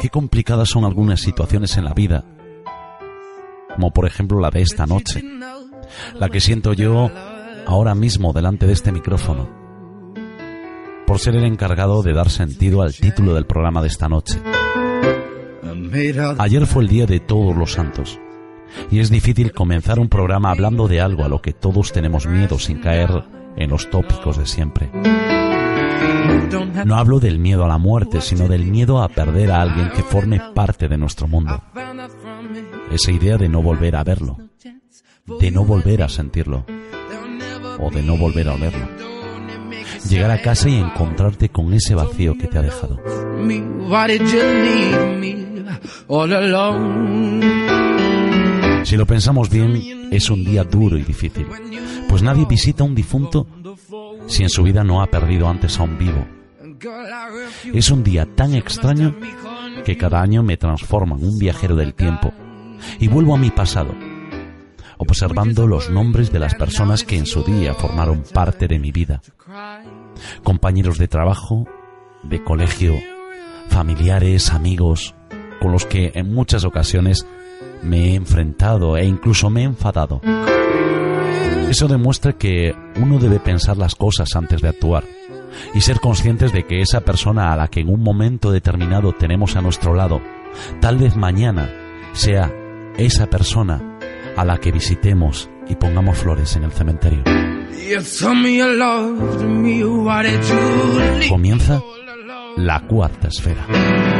Qué complicadas son algunas situaciones en la vida, como por ejemplo la de esta noche, la que siento yo ahora mismo delante de este micrófono, por ser el encargado de dar sentido al título del programa de esta noche. Ayer fue el Día de Todos los Santos, y es difícil comenzar un programa hablando de algo a lo que todos tenemos miedo sin caer en los tópicos de siempre. No hablo del miedo a la muerte, sino del miedo a perder a alguien que forme parte de nuestro mundo. Esa idea de no volver a verlo, de no volver a sentirlo, o de no volver a olerlo. Llegar a casa y encontrarte con ese vacío que te ha dejado. Si lo pensamos bien, es un día duro y difícil, pues nadie visita a un difunto si en su vida no ha perdido antes a un vivo. Es un día tan extraño que cada año me transforma en un viajero del tiempo y vuelvo a mi pasado, observando los nombres de las personas que en su día formaron parte de mi vida. Compañeros de trabajo, de colegio, familiares, amigos, con los que en muchas ocasiones me he enfrentado e incluso me he enfadado. Eso demuestra que uno debe pensar las cosas antes de actuar y ser conscientes de que esa persona a la que en un momento determinado tenemos a nuestro lado, tal vez mañana sea esa persona a la que visitemos y pongamos flores en el cementerio. Comienza la cuarta esfera.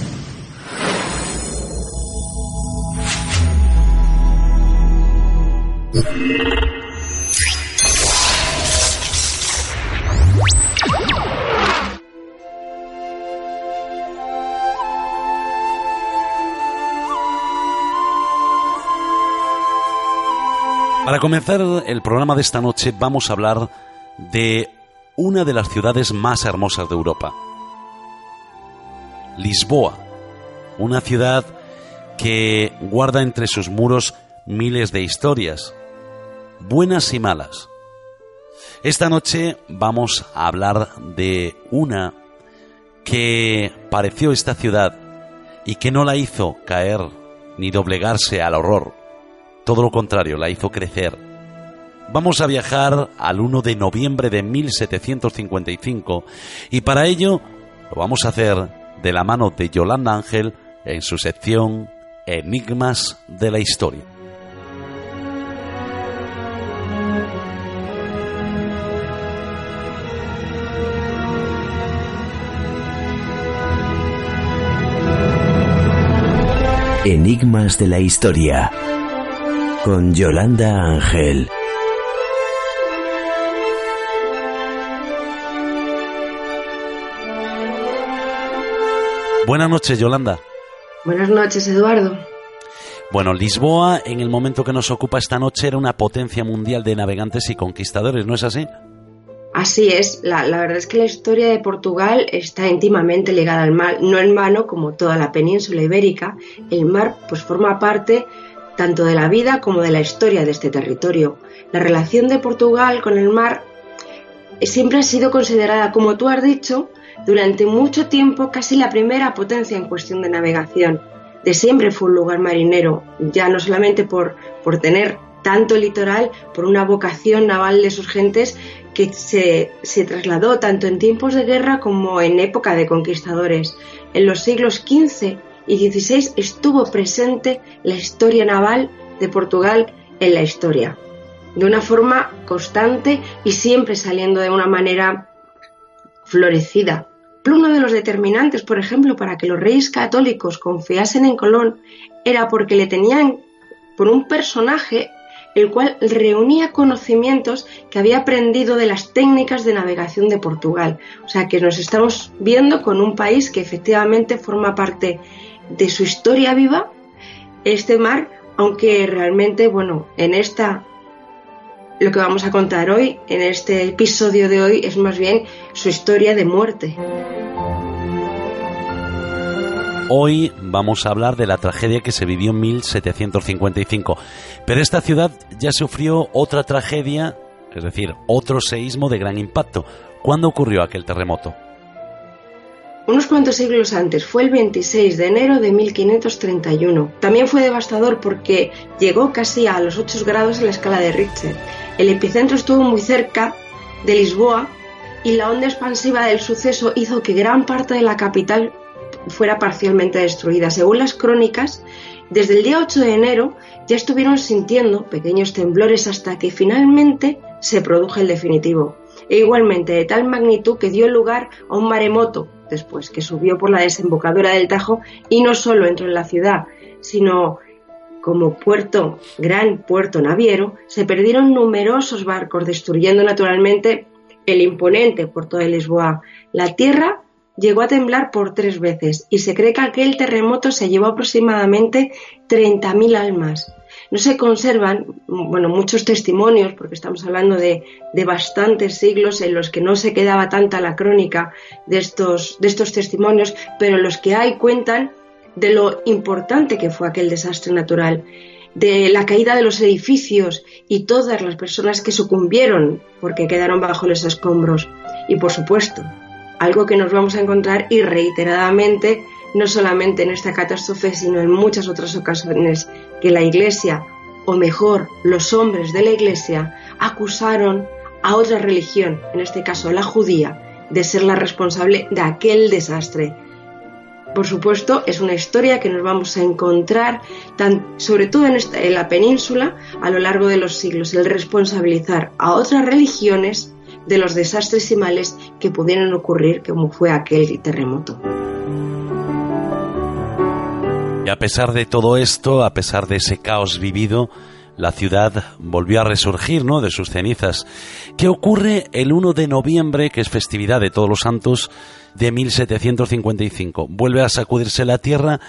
Para comenzar el programa de esta noche vamos a hablar de una de las ciudades más hermosas de Europa. Lisboa, una ciudad que guarda entre sus muros miles de historias, buenas y malas. Esta noche vamos a hablar de una que pareció esta ciudad y que no la hizo caer ni doblegarse al horror, todo lo contrario, la hizo crecer. Vamos a viajar al 1 de noviembre de 1755 y para ello lo vamos a hacer de la mano de Yolanda Ángel en su sección Enigmas de la Historia. Enigmas de la Historia con Yolanda Ángel. Buenas noches, Yolanda. Buenas noches, Eduardo. Bueno, Lisboa, en el momento que nos ocupa esta noche, era una potencia mundial de navegantes y conquistadores, ¿no es así? Así es, la, verdad es que la historia de Portugal está íntimamente ligada al mar, no en vano, como toda la península ibérica, el mar pues forma parte tanto de la vida como de la historia de este territorio. La relación de Portugal con el mar siempre ha sido considerada, como tú has dicho, durante mucho tiempo casi la primera potencia en cuestión de navegación. De siempre fue un lugar marinero, ya no solamente por, por tener tanto litoral por una vocación naval de sus gentes que se, trasladó tanto en tiempos de guerra como en época de conquistadores. En los siglos XV y XVI estuvo presente la historia naval de Portugal en la historia, de una forma constante y siempre saliendo de una manera florecida. Uno de los determinantes, por ejemplo, para que los reyes católicos confiasen en Colón era porque le tenían por un personaje el cual reunía conocimientos que había aprendido de las técnicas de navegación de Portugal. O sea que nos estamos viendo con un país que efectivamente forma parte de su historia viva, este mar, aunque realmente, bueno, en esta, lo que vamos a contar hoy, en este episodio de hoy, es más bien su historia de muerte. Hoy vamos a hablar de la tragedia que se vivió en 1755, pero esta ciudad ya sufrió otra tragedia, es decir, otro seísmo de gran impacto. ¿Cuándo ocurrió aquel terremoto? Unos cuantos siglos antes, fue el 26 de enero de 1531. También fue devastador porque llegó casi a los 8 grados en la escala de Richter. El epicentro estuvo muy cerca de Lisboa y la onda expansiva del suceso hizo que gran parte de la capital fuera parcialmente destruida. Según las crónicas, desde el día 8 de enero ya estuvieron sintiendo pequeños temblores hasta que finalmente se produjo el definitivo. E igualmente de tal magnitud que dio lugar a un maremoto después, que subió por la desembocadura del Tajo y no solo entró en la ciudad, sino como puerto, gran puerto naviero, se perdieron numerosos barcos, destruyendo naturalmente el imponente puerto de Lisboa. La tierra llegó a temblar por tres veces y se cree que aquel terremoto se llevó aproximadamente 30.000 almas. No se conservan, bueno, muchos testimonios, porque estamos hablando de, de, bastantes siglos en los que no se quedaba tanta la crónica de estos, de estos testimonios, pero los que hay cuentan de lo importante que fue aquel desastre natural, de la caída de los edificios y todas las personas que sucumbieron porque quedaron bajo los escombros. Y por supuesto, algo que nos vamos a encontrar y reiteradamente, no solamente en esta catástrofe, sino en muchas otras ocasiones, que la Iglesia, o mejor, los hombres de la Iglesia, acusaron a otra religión, en este caso la judía, de ser la responsable de aquel desastre. Por supuesto, es una historia que nos vamos a encontrar, sobre todo en la península, a lo largo de los siglos, el responsabilizar a otras religiones de los desastres y males que pudieran ocurrir como fue aquel terremoto. Y a pesar de todo esto, a pesar de ese caos vivido, la ciudad volvió a resurgir, ¿no? De sus cenizas. ¿Qué ocurre el 1 de noviembre, que es festividad de todos los santos de 1755? Vuelve a sacudirse la tierra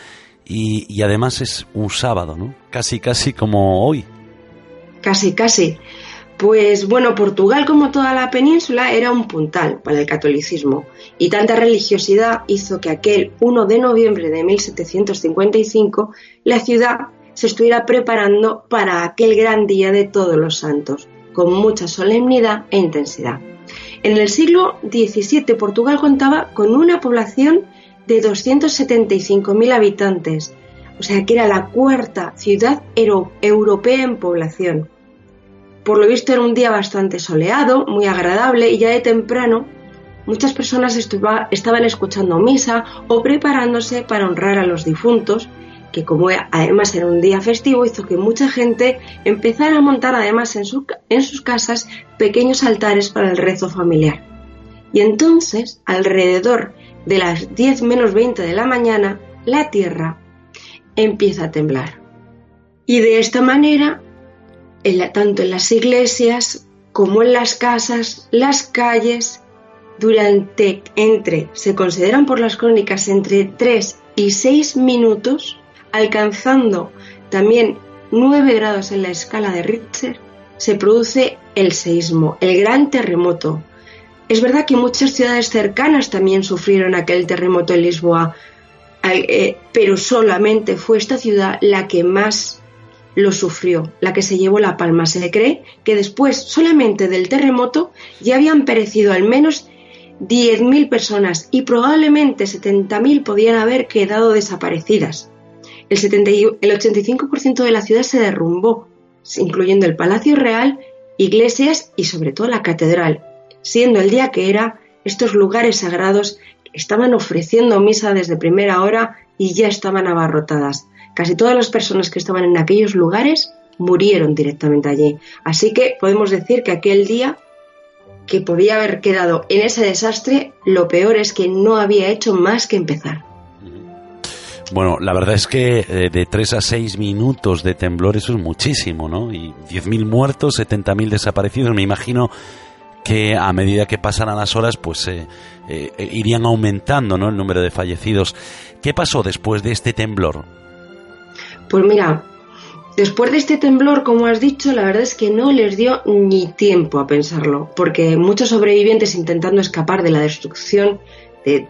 y, y además es un sábado, ¿no? Casi, casi como hoy. Casi, casi. Pues bueno, Portugal como toda la península era un puntal para el catolicismo y tanta religiosidad hizo que aquel 1 de noviembre de 1755 la ciudad se estuviera preparando para aquel gran día de todos los santos, con mucha solemnidad e intensidad. En el siglo XVII Portugal contaba con una población de 275.000 habitantes, o sea que era la cuarta ciudad europea en población por lo visto era un día bastante soleado, muy agradable y ya de temprano muchas personas estaban escuchando misa o preparándose para honrar a los difuntos, que como además era un día festivo hizo que mucha gente empezara a montar además en, sus casas pequeños altares para el rezo familiar. Y entonces, alrededor de las 10 menos 20 de la mañana, la tierra empieza a temblar. Y de esta manera tanto en las iglesias como en las casas, las calles, durante entre, se consideran por las crónicas, entre 3 y 6 minutos, alcanzando también 9 grados en la escala de Richter, se produce el seísmo, el gran terremoto. Es verdad que muchas ciudades cercanas también sufrieron aquel terremoto en Lisboa, eh, pero solamente fue esta ciudad la que más lo sufrió, la que se llevó la palma. Se cree que después solamente del terremoto ya habían perecido al menos 10.000 personas y probablemente 70.000 podían haber quedado desaparecidas. El, el 85% de la ciudad se derrumbó incluyendo el Palacio Real, iglesias y sobre todo la catedral, siendo el día que era, estos lugares sagrados estaban ofreciendo misa desde primera hora y ya estaban abarrotadas. Casi todas las personas que estaban en aquellos lugares murieron directamente allí. Así que podemos decir que aquel día que podía haber quedado en ese desastre, lo peor es que no había hecho más que empezar. Bueno, la verdad es que eh, de 3 a 6 minutos de temblor eso es muchísimo, ¿no? Y 10.000 muertos, 70.000 desaparecidos. Me imagino que a medida que pasaran las horas, pues eh, eh, irían aumentando, ¿no? El número de fallecidos. ¿Qué pasó después de este temblor? Pues mira, después de este temblor, como has dicho, la verdad es que no les dio ni tiempo a pensarlo, porque muchos sobrevivientes intentando escapar de la destrucción de,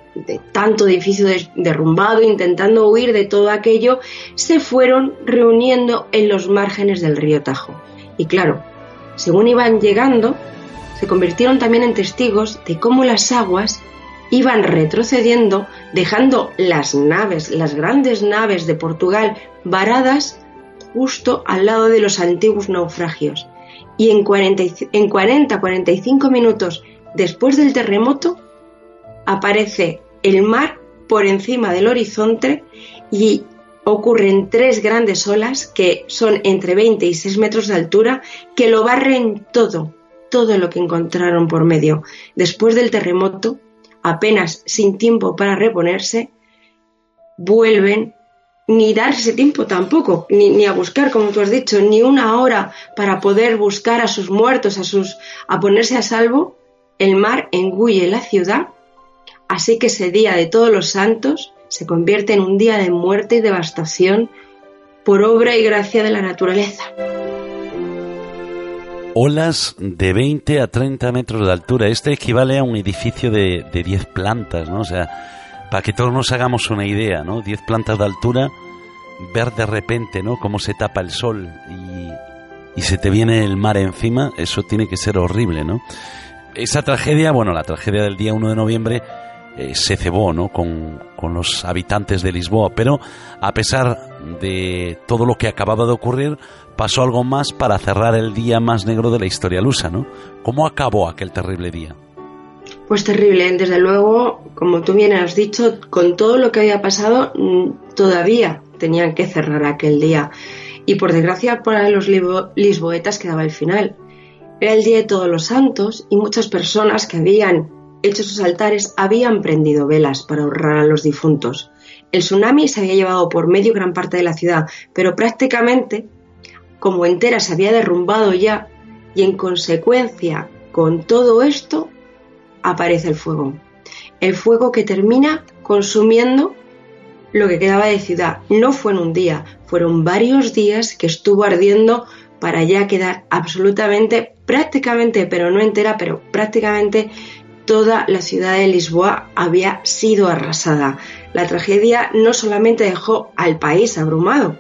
tanto edificio derrumbado, intentando huir de todo aquello, se fueron reuniendo en los márgenes del río Tajo. Y claro, según iban llegando, se convirtieron también en testigos de cómo las aguas iban retrocediendo, dejando las naves, las grandes naves de Portugal varadas justo al lado de los antiguos naufragios. Y en 40-45 minutos después del terremoto, aparece el mar por encima del horizonte y ocurren tres grandes olas que son entre 20 y 6 metros de altura que lo barren todo, todo lo que encontraron por medio. Después del terremoto, apenas sin tiempo para reponerse, vuelven ni darse tiempo tampoco, ni, ni, a buscar, como tú has dicho, ni una hora para poder buscar a sus muertos, a sus a ponerse a salvo, el mar engulle la ciudad Así que ese día de todos los santos se convierte en un día de muerte y devastación por obra y gracia de la naturaleza. Olas de 20 a 30 metros de altura. Este equivale a un edificio de, de 10 plantas, ¿no? O sea, para que todos nos hagamos una idea, ¿no? 10 plantas de altura, ver de repente, ¿no? Cómo se tapa el sol y, y se te viene el mar encima, eso tiene que ser horrible, ¿no? Esa tragedia, bueno, la tragedia del día 1 de noviembre eh, se cebó ¿no? con, los habitantes de Lisboa. Pero a pesar de todo lo que acababa de ocurrir, pasó algo más para cerrar el día más negro de la historia lusa. ¿no? ¿Cómo acabó aquel terrible día? Pues terrible, desde luego, como tú bien has dicho, con todo lo que había pasado, mm, todavía tenían que cerrar aquel día. Y por desgracia para los lisboetas quedaba el final. Era el Día de Todos los Santos y muchas personas que habían hecho sus altares habían prendido velas para honrar a los difuntos. El tsunami se había llevado por medio gran parte de la ciudad, pero prácticamente como entera se había derrumbado ya y en consecuencia con todo esto aparece el fuego. El fuego que termina consumiendo lo que quedaba de ciudad. No fue en un día, fueron varios días que estuvo ardiendo para ya quedar absolutamente, prácticamente, pero no entera, pero prácticamente toda la ciudad de Lisboa había sido arrasada. La tragedia no solamente dejó al país abrumado,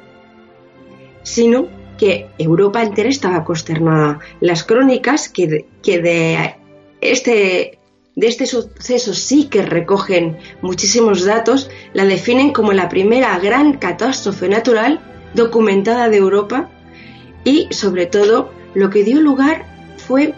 sino que Europa entera estaba consternada. Las crónicas que de, este de este suceso sí que recogen muchísimos datos, la definen como la primera gran catástrofe natural documentada de Europa y sobre todo lo que dio lugar fue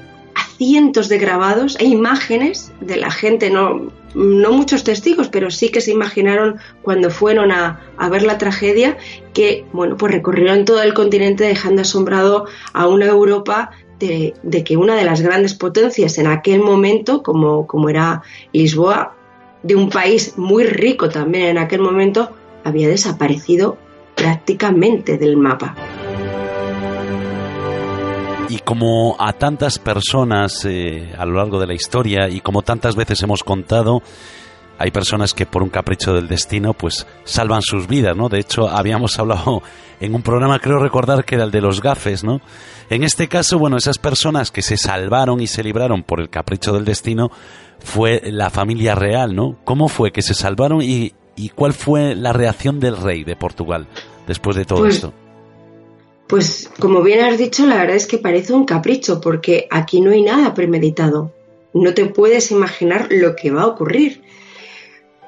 cientos de grabados e imágenes de la gente, no, no muchos testigos, pero sí que se imaginaron cuando fueron a, ver la tragedia que, bueno, pues recorrieron todo el continente dejando asombrado a una Europa de, que una de las grandes potencias en aquel momento, como, como era Lisboa, de un país muy rico también en aquel momento, había desaparecido prácticamente del mapa. Y como a tantas personas eh, a lo largo de la historia y como tantas veces hemos contado, hay personas que por un capricho del destino pues salvan sus vidas, ¿no? De hecho, habíamos hablado en un programa, creo recordar que era el de los gafes, ¿no? En este caso, bueno, esas personas que se salvaron y se libraron por el capricho del destino fue la familia real, ¿no? ¿Cómo fue que se salvaron y, y cuál fue la reacción del rey de Portugal después de todo pues esto? Pues como bien has dicho, la verdad es que parece un capricho, porque aquí no hay nada premeditado. No te puedes imaginar lo que va a ocurrir.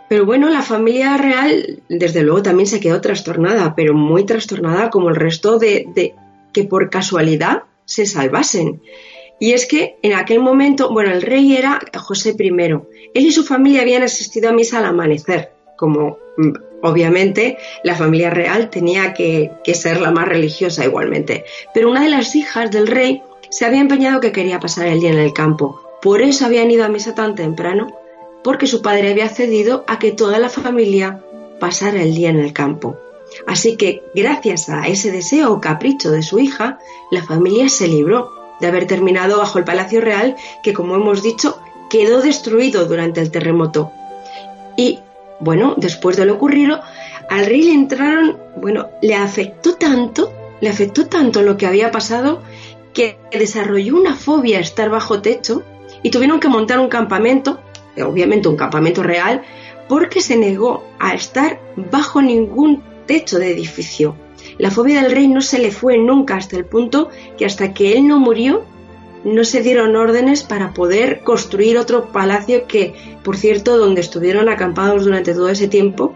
Pero bueno, la familia real, desde luego, también se quedó trastornada, pero muy trastornada como el resto de, que por casualidad se salvasen. Y es que en aquel momento, bueno, el rey era José I. Él y su familia habían asistido a misa al amanecer, como mm, obviamente la familia real tenía que, ser la más religiosa igualmente. Pero una de las hijas del rey se había empeñado que quería pasar el día en el campo. Por eso habían ido a misa tan temprano, porque su padre había cedido a que toda la familia pasara el día en el campo. Así que, gracias a ese deseo o capricho de su hija, la familia se libró de haber terminado bajo el Palacio Real, que como hemos dicho, quedó destruido durante el terremoto. Y, bueno, después de lo ocurrido, al rey le entraron, bueno, le afectó tanto, le afectó tanto lo que había pasado, que desarrolló una fobia a estar bajo techo y tuvieron que montar un campamento, obviamente un campamento real, porque se negó a estar bajo ningún techo de edificio. La fobia del rey no se le fue nunca hasta el punto que hasta que él no murió no se dieron órdenes para poder construir otro palacio que, por cierto, donde estuvieron acampados durante todo ese tiempo,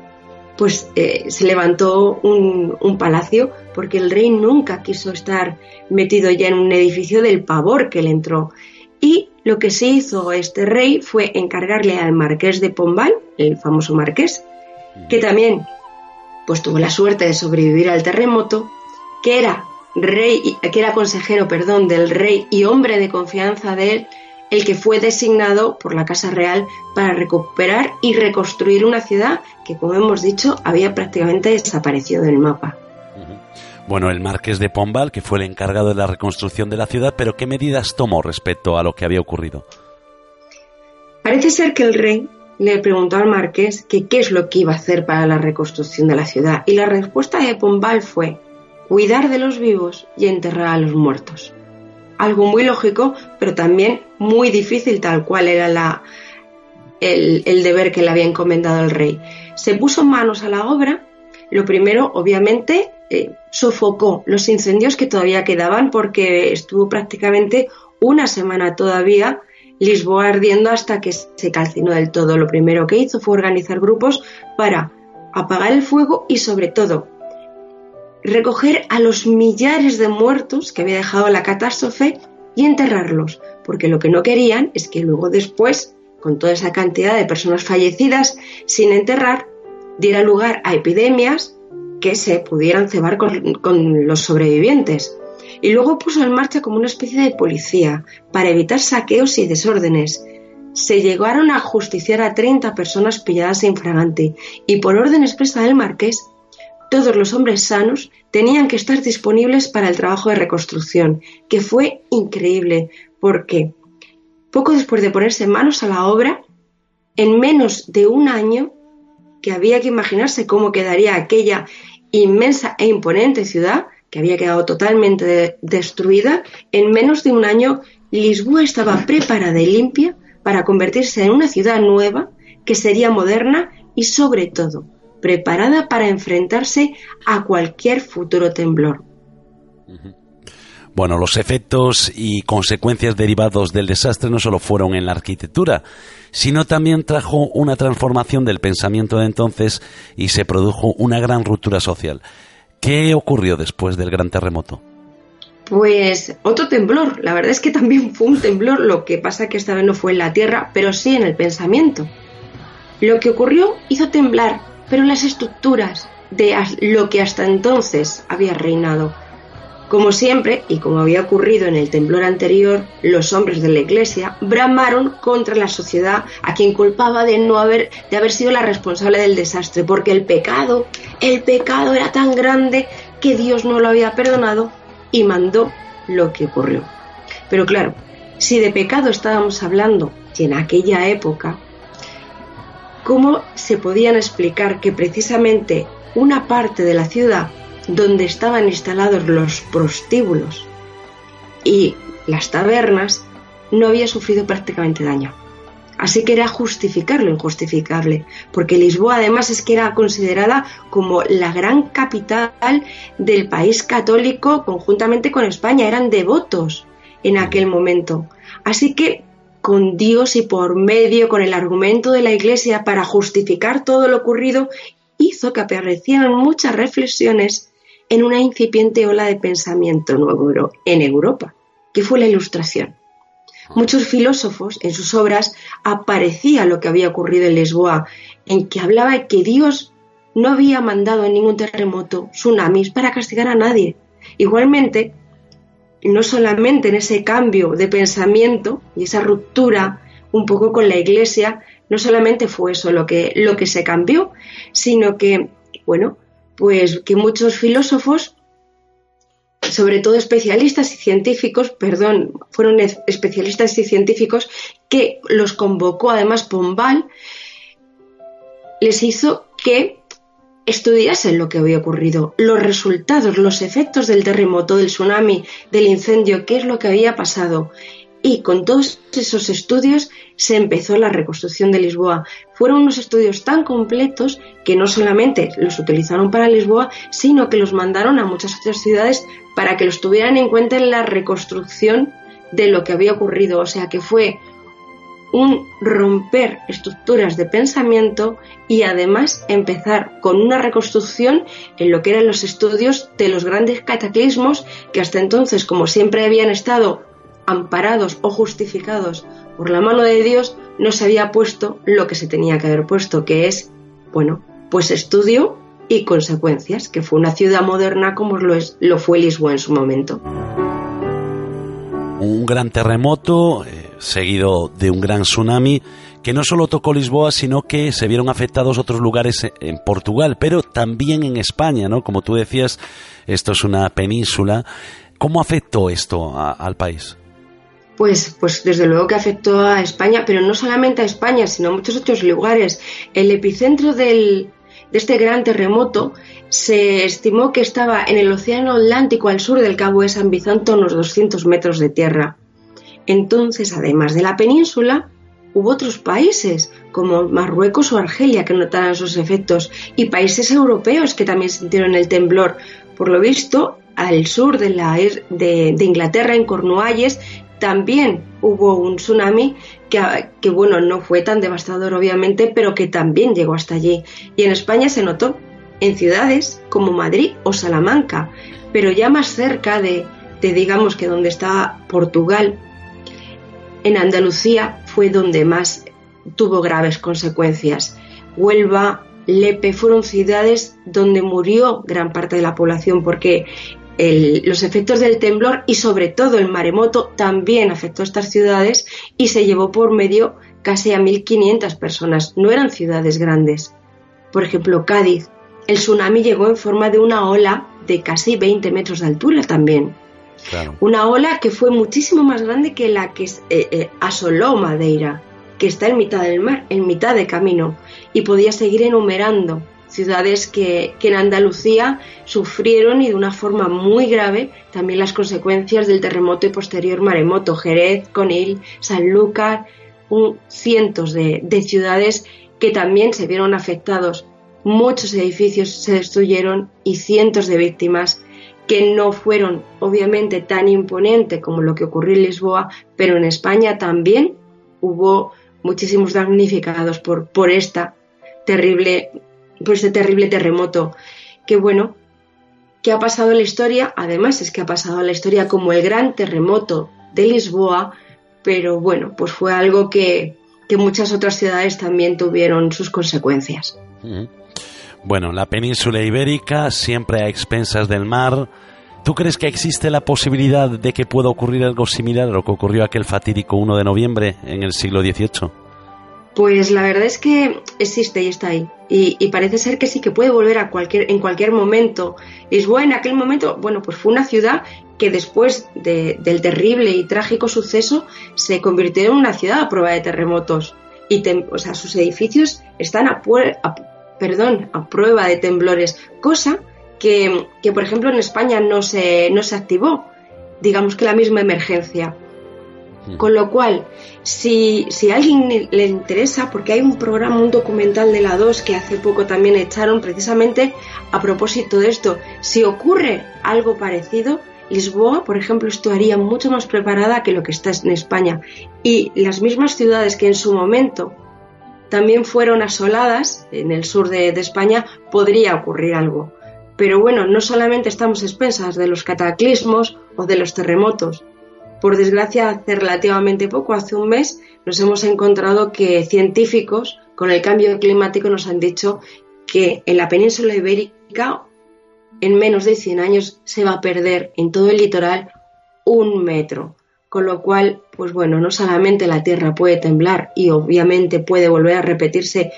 pues eh, se levantó un, un, palacio porque el rey nunca quiso estar metido ya en un edificio del pavor que le entró. Y lo que se hizo este rey fue encargarle al marqués de Pombal, el famoso marqués, que también pues tuvo la suerte de sobrevivir al terremoto, que era rey, que era consejero, perdón, del rey y hombre de confianza de él, el que fue designado por la Casa Real para recuperar y reconstruir una ciudad que, como hemos dicho, había prácticamente desaparecido del mapa. Bueno, el marqués de Pombal, que fue el encargado de la reconstrucción de la ciudad, pero ¿qué medidas tomó respecto a lo que había ocurrido? Parece ser que el rey le preguntó al marqués que qué es lo que iba a hacer para la reconstrucción de la ciudad y la respuesta de Pombal fue cuidar de los vivos y enterrar a los muertos. Algo muy lógico, pero también muy difícil tal cual era la, el, deber que le había encomendado el rey. Se puso manos a la obra. Lo primero, obviamente, eh, sofocó los incendios que todavía quedaban porque estuvo prácticamente una semana todavía Lisboa ardiendo hasta que se calcinó del todo. Lo primero que hizo fue organizar grupos para apagar el fuego y sobre todo recoger a los millares de muertos que había dejado la catástrofe y enterrarlos, porque lo que no querían es que luego después, con toda esa cantidad de personas fallecidas sin enterrar, diera lugar a epidemias que se pudieran cebar con, los sobrevivientes y luego puso en marcha como una especie de policía para evitar saqueos y desórdenes. Se llegaron a justiciar a 30 personas pilladas infragante y por orden expresa del marqués, todos los hombres sanos tenían que estar disponibles para el trabajo de reconstrucción, que fue increíble porque poco después de ponerse manos a la obra, en menos de un año, que había que imaginarse cómo quedaría aquella inmensa e imponente ciudad, que había quedado totalmente destruida, en menos de un año Lisboa estaba preparada y limpia para convertirse en una ciudad nueva que sería moderna y sobre todo preparada para enfrentarse a cualquier futuro temblor. Bueno, los efectos y consecuencias derivados del desastre no solo fueron en la arquitectura, sino también trajo una transformación del pensamiento de entonces y se produjo una gran ruptura social. ¿Qué ocurrió después del gran terremoto? Pues otro temblor. La verdad es que también fue un temblor, lo que pasa que esta vez no fue en la tierra, pero sí en el pensamiento. Lo que ocurrió hizo temblar, pero las estructuras de lo que hasta entonces había reinado. Como siempre, y como había ocurrido en el temblor anterior, los hombres de la Iglesia bramaron contra la sociedad a quien culpaba de no haber, de haber sido la responsable del desastre, porque el pecado, el pecado era tan grande que Dios no lo había perdonado y mandó lo que ocurrió. Pero claro, si de pecado estábamos hablando, y en aquella época, ¿cómo se podían explicar que precisamente una parte de la ciudad donde estaban instalados los prostíbulos y las tabernas, no había sufrido prácticamente daño. Así que era justificar lo injustificable, porque Lisboa además es que era considerada como la gran capital del país católico conjuntamente con España, eran devotos en aquel momento. Así que con Dios y por medio, con el argumento de la Iglesia para justificar todo lo ocurrido, hizo que aparecieran muchas reflexiones en una incipiente ola de pensamiento nuevo en Europa, que fue la Ilustración. Muchos filósofos en sus obras aparecía lo que había ocurrido en Lisboa, en que hablaba que Dios no había mandado ningún terremoto tsunamis para castigar a nadie. Igualmente, no solamente en ese cambio de pensamiento y esa ruptura un poco con la Iglesia, no solamente fue eso lo que, lo que se cambió, sino que, bueno, pues que muchos filósofos, sobre todo especialistas y científicos, perdón, fueron especialistas y científicos que los convocó además Pombal, les hizo que estudiasen lo que había ocurrido, los resultados, los efectos del terremoto, del tsunami, del incendio, qué es lo que había pasado. Y con todos esos estudios se empezó la reconstrucción de Lisboa. Fueron unos estudios tan completos que no solamente los utilizaron para Lisboa, sino que los mandaron a muchas otras ciudades para que los tuvieran en cuenta en la reconstrucción de lo que había ocurrido. O sea que fue un romper estructuras de pensamiento y además empezar con una reconstrucción en lo que eran los estudios de los grandes cataclismos que hasta entonces, como siempre habían estado amparados o justificados por la mano de Dios, no se había puesto lo que se tenía que haber puesto, que es, bueno, pues estudio y consecuencias, que fue una ciudad moderna como lo, es, lo fue Lisboa en su momento. Un gran terremoto, eh, seguido de un gran tsunami que no solo tocó Lisboa, sino que se vieron afectados otros lugares en Portugal, pero también en España, ¿no? Como tú decías, esto es una península. ¿Cómo afectó esto al país? Pues, pues desde luego que afectó a España, pero no solamente a España, sino a muchos otros lugares. El epicentro del, de este gran terremoto se estimó que estaba en el Océano Atlántico al sur del Cabo de San a unos 200 metros de tierra. Entonces, además de la península, hubo otros países como Marruecos o Argelia que notaron sus efectos y países europeos que también sintieron el temblor. Por lo visto, al sur de, la, de, Inglaterra, en Cornualles, también hubo un tsunami que, bueno, no fue tan devastador obviamente, pero que también llegó hasta allí. Y en España se notó en ciudades como Madrid o Salamanca, pero ya más cerca de, de digamos que donde está Portugal en Andalucía fue donde más tuvo graves consecuencias. Huelva, Lepe fueron ciudades donde murió gran parte de la población porque los efectos del temblor y sobre todo el maremoto también afectó a estas ciudades y se llevó por medio casi a 1.500 personas. No eran ciudades grandes. Por ejemplo, Cádiz. El tsunami llegó en forma de una ola de casi 20 metros de altura también. Una ola que fue muchísimo más grande que la que eh, eh, asoló Madeira, que está en mitad del mar, en mitad de camino, y podía seguir enumerando ciudades que, en Andalucía sufrieron y de una forma muy grave también las consecuencias del terremoto y posterior maremoto. Jerez, Conil, Sanlúcar, un, cientos de, de ciudades que también se vieron afectados. Muchos edificios se destruyeron y cientos de víctimas que no fueron obviamente tan imponentes como lo que ocurrió en Lisboa, pero en España también hubo muchísimos damnificados por, por esta terrible, por este terrible terremoto. Que bueno, que ha pasado en la historia, además es que ha pasado en la historia como el gran terremoto de Lisboa, pero bueno, pues fue algo que, que muchas otras ciudades también tuvieron sus consecuencias. Bueno, la península ibérica, siempre a expensas del mar. ¿Tú crees que existe la posibilidad de que pueda ocurrir algo similar a lo que ocurrió aquel fatídico 1 de noviembre en el siglo XVIII? Pues la verdad es que existe y está ahí. Y, parece ser que sí que puede volver a cualquier, en cualquier momento. Lisboa en aquel momento, bueno, pues fue una ciudad que después del terrible y trágico suceso se convirtió en una ciudad a prueba de terremotos. Y o sea, sus edificios están a, a, perdón, a prueba de temblores, cosa que, por ejemplo, en España no se, no se activó, digamos que la misma emergencia. Hmm. Con lo cual, si, si a alguien le interesa, porque hay un programa, un documental de la 2 que hace poco también echaron precisamente a propósito de esto, si ocurre algo parecido, Lisboa, por ejemplo, estaría mucho más preparada que lo que está en España. Y las mismas ciudades que en su momento también fueron asoladas en el sur de, España, podría ocurrir algo. Pero bueno, no solamente estamos expensas de los cataclismos o de los terremotos. Por desgracia, hace relativamente poco, hace un mes, nos hemos encontrado que científicos con el cambio climático nos han dicho que en la península ibérica en menos de 100 años se va a perder en todo el litoral un metro. Con lo cual, pues bueno, no solamente la Tierra puede temblar y obviamente puede volver a repetirse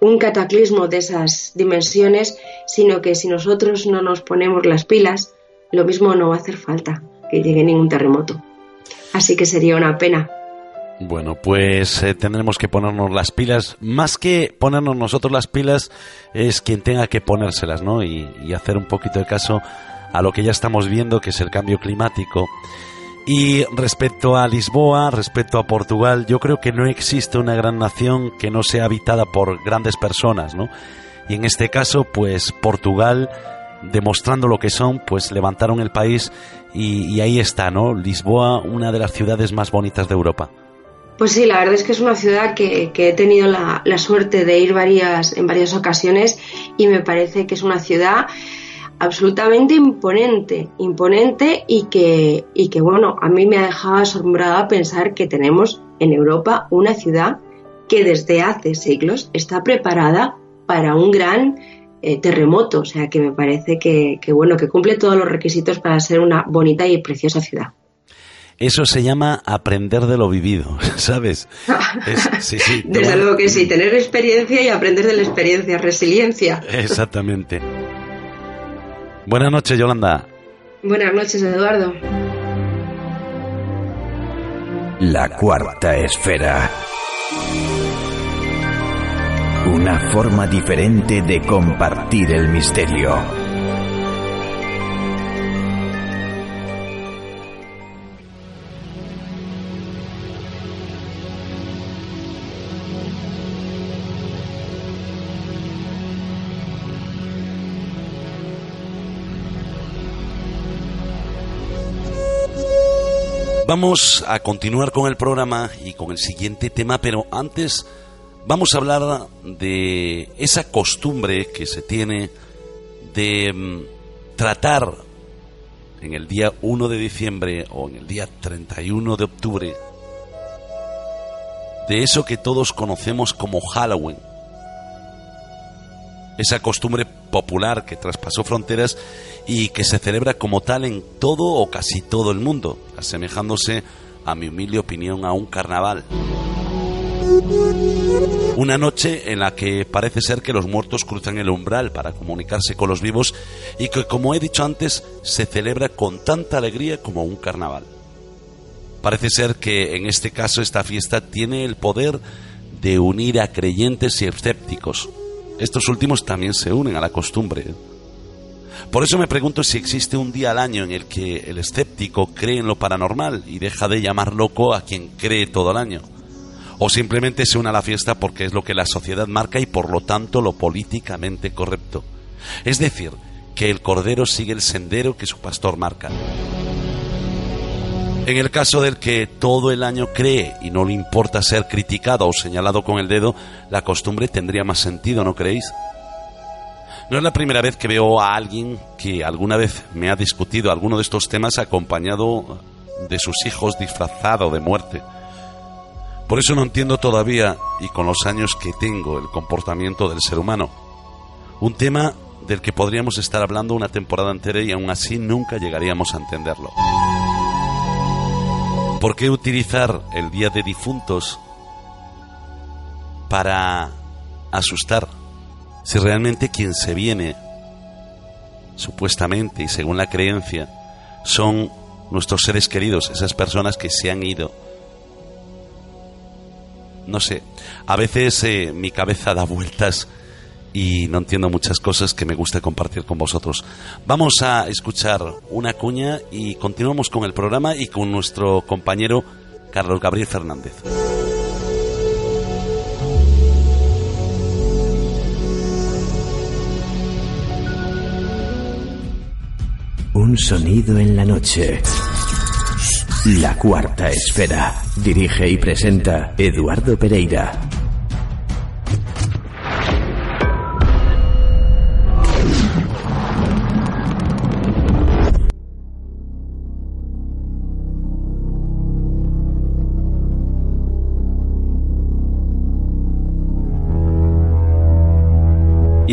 un cataclismo de esas dimensiones, sino que si nosotros no nos ponemos las pilas, lo mismo no va a hacer falta que llegue ningún terremoto. Así que sería una pena. Bueno, pues eh, tendremos que ponernos las pilas. Más que ponernos nosotros las pilas, es quien tenga que ponérselas, ¿no? Y, y hacer un poquito de caso a lo que ya estamos viendo, que es el cambio climático. Y respecto a Lisboa, respecto a Portugal, yo creo que no existe una gran nación que no sea habitada por grandes personas, ¿no? Y en este caso, pues Portugal, demostrando lo que son, pues levantaron el país y, ahí está, ¿no? Lisboa, una de las ciudades más bonitas de Europa. Pues sí, la verdad es que es una ciudad que, he tenido la, suerte de ir varias, en varias ocasiones y me parece que es una ciudad absolutamente imponente, imponente y que, y que bueno, a mí me ha dejado asombrada pensar que tenemos en Europa una ciudad que desde hace siglos está preparada para un gran eh, terremoto, o sea que me parece que, que, bueno, que cumple todos los requisitos para ser una bonita y preciosa ciudad. Eso se llama aprender de lo vivido, ¿sabes? Desde luego que sí, tener experiencia y aprender de la experiencia, resiliencia. Exactamente. Buenas noches, Yolanda. Buenas noches, Eduardo. La cuarta esfera. Una forma diferente de compartir el misterio. Vamos a continuar con el programa y con el siguiente tema, pero antes vamos a hablar de esa costumbre que se tiene de mm, tratar en el día 1 de diciembre o en el día 31 de octubre de eso que todos conocemos como Halloween. Esa costumbre popular que traspasó fronteras y que se celebra como tal en todo o casi todo el mundo, asemejándose, a mi humilde opinión, a un carnaval. Una noche en la que parece ser que los muertos cruzan el umbral para comunicarse con los vivos y que, como he dicho antes, se celebra con tanta alegría como un carnaval. Parece ser que en este caso esta fiesta tiene el poder de unir a creyentes y escépticos. Estos últimos también se unen a la costumbre. Por eso me pregunto si existe un día al año en el que el escéptico cree en lo paranormal y deja de llamar loco a quien cree todo el año. O simplemente se une a la fiesta porque es lo que la sociedad marca y por lo tanto lo políticamente correcto. Es decir, que el cordero sigue el sendero que su pastor marca. En el caso del que todo el año cree y no le importa ser criticado o señalado con el dedo, la costumbre tendría más sentido, ¿no creéis? No es la primera vez que veo a alguien que alguna vez me ha discutido alguno de estos temas acompañado de sus hijos disfrazado de muerte. Por eso no entiendo todavía, y con los años que tengo, el comportamiento del ser humano. Un tema del que podríamos estar hablando una temporada entera y aún así nunca llegaríamos a entenderlo. ¿Por qué utilizar el Día de Difuntos para asustar? Si realmente quien se viene, supuestamente y según la creencia, son nuestros seres queridos, esas personas que se han ido. No sé, a veces eh, mi cabeza da vueltas y no entiendo muchas cosas que me gusta compartir con vosotros. Vamos a escuchar una cuña y continuamos con el programa y con nuestro compañero Carlos Gabriel Fernández. Un sonido en la noche. La cuarta esfera. Dirige y presenta Eduardo Pereira.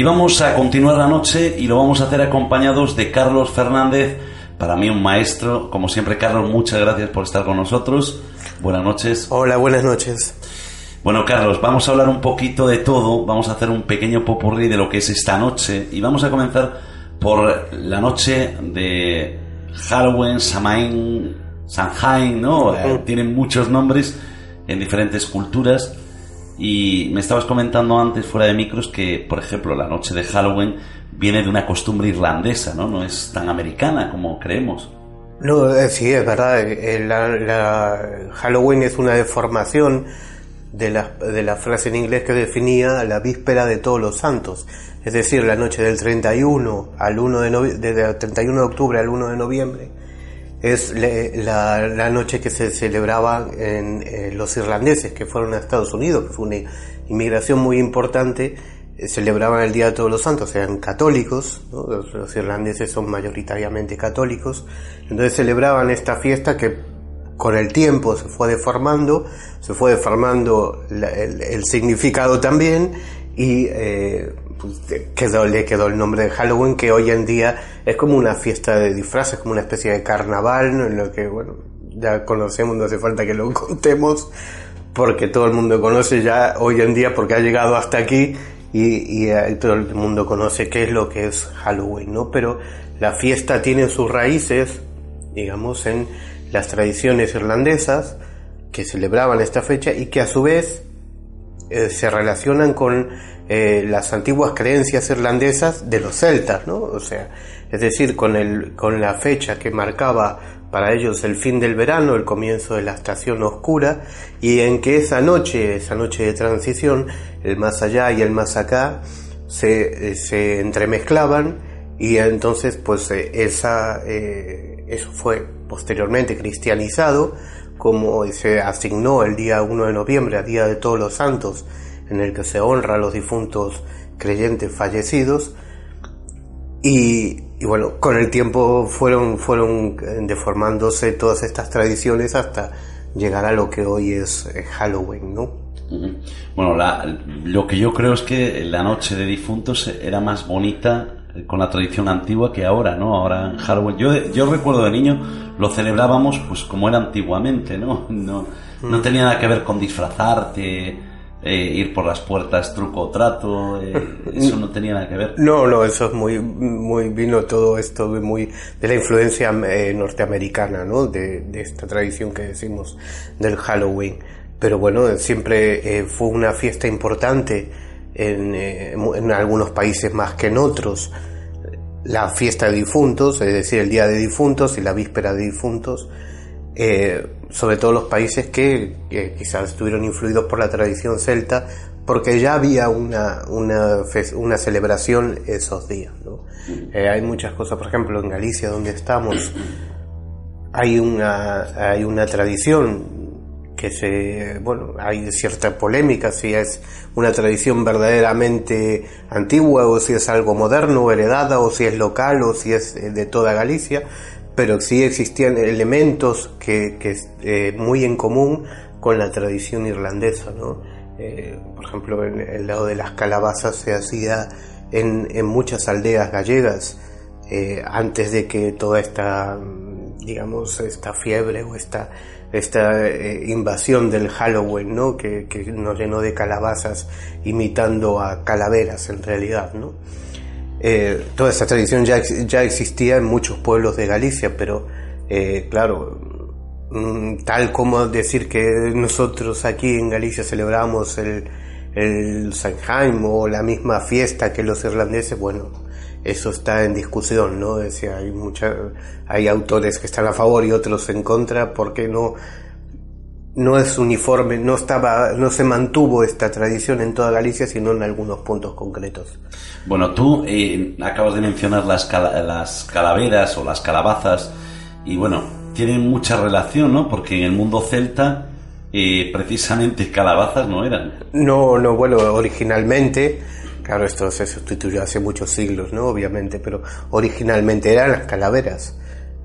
Vamos a continuar la noche y lo vamos a hacer acompañados de Carlos Fernández, para mí un maestro. Como siempre, Carlos, muchas gracias por estar con nosotros. Buenas noches. Hola, buenas noches. Bueno, Carlos, vamos a hablar un poquito de todo, vamos a hacer un pequeño popurrí de lo que es esta noche y vamos a comenzar por la noche de Halloween, Samain, Sanhain, ¿no? Eh, tienen muchos nombres en diferentes culturas y me estabas comentando antes fuera de micros que, por ejemplo, la noche de Halloween viene de una costumbre irlandesa, ¿no? No es tan americana como creemos. No, eh, sí, es verdad. Eh, la Halloween es una deformación de la, de la frase en inglés que definía la víspera de todos los santos, es decir, la noche del 31 al 1 de desde el 31 de octubre al 1 de noviembre es la, la noche que se celebraba en eh, los irlandeses que fueron a Estados Unidos, que fue una inmigración muy importante, eh, celebraban el Día de Todos los Santos, eran católicos, los, irlandeses son mayoritariamente católicos, entonces celebraban esta fiesta que con el tiempo se fue deformando, se fue deformando el, significado también y eh, pues, quedó, le quedó el nombre de Halloween que hoy en día es como una fiesta de disfraces, como una especie de carnaval, en lo que bueno, ya conocemos, no hace falta que lo contemos, porque todo el mundo conoce ya hoy en día porque ha llegado hasta aquí y, y eh, todo el mundo conoce qué es lo que es Halloween, ¿no? Pero la fiesta tiene sus raíces, digamos, en las tradiciones irlandesas que celebraban esta fecha y que a su vez eh, se relacionan con eh, las antiguas creencias irlandesas de los celtas, ¿no? O sea, es decir, con, el, con la fecha que marcaba para ellos el fin del verano, el comienzo de la estación oscura, y en que esa noche, esa noche de transición, el más allá y el más acá, se, eh, se entremezclaban y entonces pues esa, eso fue posteriormente cristianizado, como se asignó el día 1 de noviembre a Día de Todos los Santos, en el que se honra a los difuntos creyentes fallecidos. Y, bueno, con el tiempo fueron, fueron deformándose todas estas tradiciones hasta llegar a lo que hoy es eh, Halloween, ¿no? Bueno, lo que yo creo es que la noche de difuntos era más bonita con la tradición antigua que ahora, ¿no? Ahora en Halloween. Yo, yo recuerdo de niño lo celebrábamos pues como era antiguamente, ¿no? No, no tenía nada que ver con disfrazarte, eh, ir por las puertas truco o trato, eh, eso no tenía nada que ver. No, no, eso es muy, muy vino todo esto de muy de la influencia eh, norteamericana, ¿no? De, de, esta tradición que decimos del Halloween. Pero bueno, siempre fue una fiesta importante eh, en, algunos países más que en otros, la fiesta de difuntos, es decir, el día de difuntos y la víspera de difuntos, eh, sobre todo los países que, quizás estuvieron influidos por la tradición celta, porque ya había una, una, una celebración esos días. Eh, hay muchas cosas, por ejemplo, en Galicia, donde estamos, hay una, hay una tradición que se, bueno, hay cierta polémica si es una tradición verdaderamente antigua o si es algo moderno heredada o si es local o si es eh, de toda Galicia, pero sí existían elementos que, que eh, muy en común con la tradición irlandesa, ¿no? Eh, por ejemplo, en el lado de las calabazas se hacía en, muchas aldeas gallegas antes de que toda esta, digamos, esta fiebre o esta esta eh, invasión del Halloween, ¿no? Que, nos llenó de calabazas imitando a calaveras en realidad, ¿no? Eh, toda esta tradición ya, ya existía en muchos pueblos de Galicia, pero eh, claro, mm, tal como decir que nosotros aquí en Galicia celebramos el, el Sanheim o la misma fiesta que los irlandeses, bueno, eso está en discusión, ¿no? Hay hay autores que están a favor y otros en contra, porque no, no es uniforme, no estaba, no se mantuvo esta tradición en toda Galicia, sino en algunos puntos concretos. Bueno, tú eh, acabas de mencionar las, las calaveras o las calabazas, y bueno, tienen mucha relación, ¿no? Porque en el mundo celta, eh, precisamente calabazas no eran. No, no, bueno, originalmente Claro, esto se sustituyó hace muchos siglos, ¿no? Obviamente, pero originalmente eran las calaveras.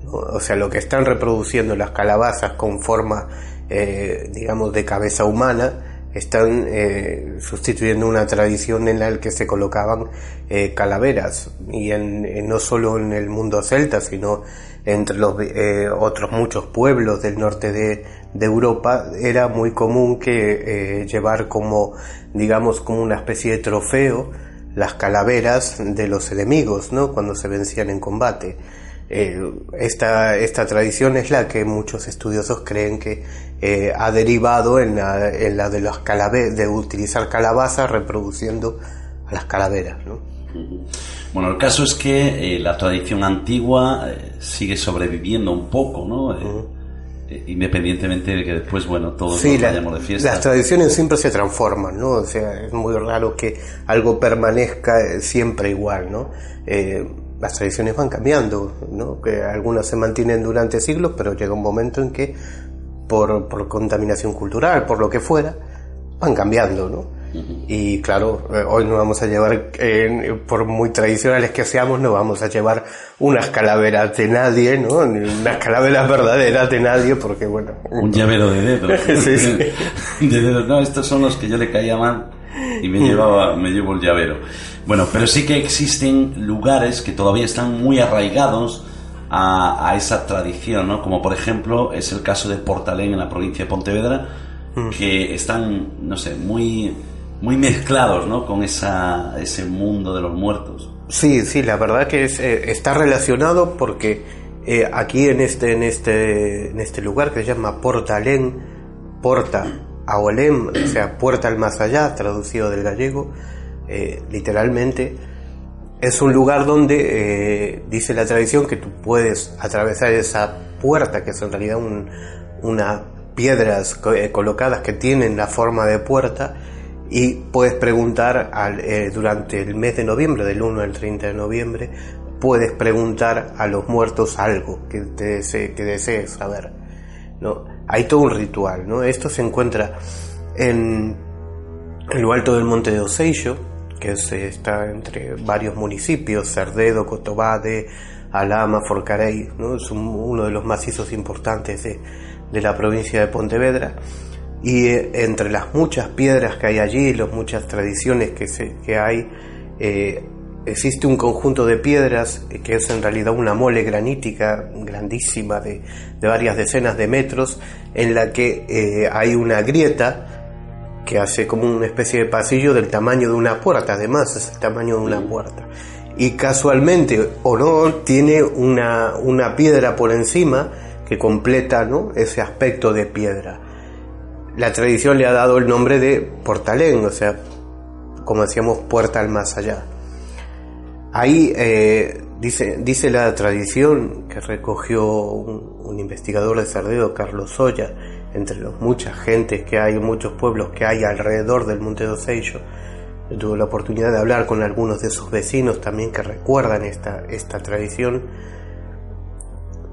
O sea, lo que están reproduciendo las calabazas con forma, eh, digamos, de cabeza humana, están eh, sustituyendo una tradición en la que se colocaban eh, calaveras. Y en, no solo en el mundo celta sino entre los eh, otros muchos pueblos del norte de, de Europa era muy común que llevar como digamos como una especie de trofeo las calaveras de los enemigos no cuando se vencían en combate esta, esta tradición es la que muchos estudiosos creen que eh, ha derivado en la, de las calaveras, de utilizar calabazas reproduciendo a las calaveras. Bueno, el caso es que eh, la tradición antigua eh, sigue sobreviviendo un poco, ¿no? independientemente de que después, bueno, todos nos vayamos de fiesta. Las tradiciones siempre se transforman, ¿no? O sea, es muy raro que algo permanezca siempre igual, ¿no? Las tradiciones van cambiando, ¿no? Que algunas se mantienen durante siglos, pero llega un momento en que por, contaminación cultural, por lo que fuera, van cambiando, ¿no? Y claro, eh, hoy no vamos a llevar, por muy tradicionales que seamos, no vamos a llevar unas calaveras de nadie, ¿no? Ni unas calaveras verdaderas de nadie, porque bueno. Un llavero de dedos. sí, sí. de dedos. No, estos son los que yo le caía mal y me llevaba, me llevo el llavero. Bueno, pero sí que existen lugares que todavía están muy arraigados a, esa tradición, ¿no? Como por ejemplo es el caso de Portalén en la provincia de Pontevedra, mm. que están, no sé, muy, muy mezclados, ¿no? Con esa, ese mundo de los muertos. Sí, sí, la verdad que es, eh, está relacionado porque eh, aquí en este, en, este, en este lugar que se llama Portalén, Porta Aolem, o sea, puerta al más allá, traducido del gallego, eh, literalmente, es un lugar donde eh, dice la tradición que tú puedes atravesar esa puerta, que es en realidad unas piedras eh, colocadas que tienen la forma de puerta, y puedes preguntar durante el mes de noviembre, del 1 al 30 de noviembre, puedes preguntar a los muertos algo que, te que desees saber. ¿no? Hay todo un ritual. ¿no? Esto se encuentra en, lo alto del monte de Oseillo, que está entre varios municipios, Cerdedo, Cotobade, Alama, Forcarey, es uno de los macizos importantes de, la provincia de Pontevedra. Y eh, entre las muchas piedras que hay allí, las muchas tradiciones que, se, que hay, eh, existe un conjunto de piedras que es en realidad una mole granítica grandísima de, varias decenas de metros, en la que eh, hay una grieta que hace como una especie de pasillo del tamaño de una puerta, además es el tamaño de una puerta. Y casualmente o no, tiene una, una piedra por encima que completa ¿no? ese aspecto de piedra. La tradición le ha dado el nombre de portalén, o sea, como decíamos, puerta al más allá. Ahí eh, dice, dice la tradición que recogió un, investigador de Cerdedo, Carlos Soya, entre los muchas gentes que hay, muchos pueblos que hay alrededor del Monte de Oseillo. tuve la oportunidad de hablar con algunos de sus vecinos también que recuerdan esta, esta tradición,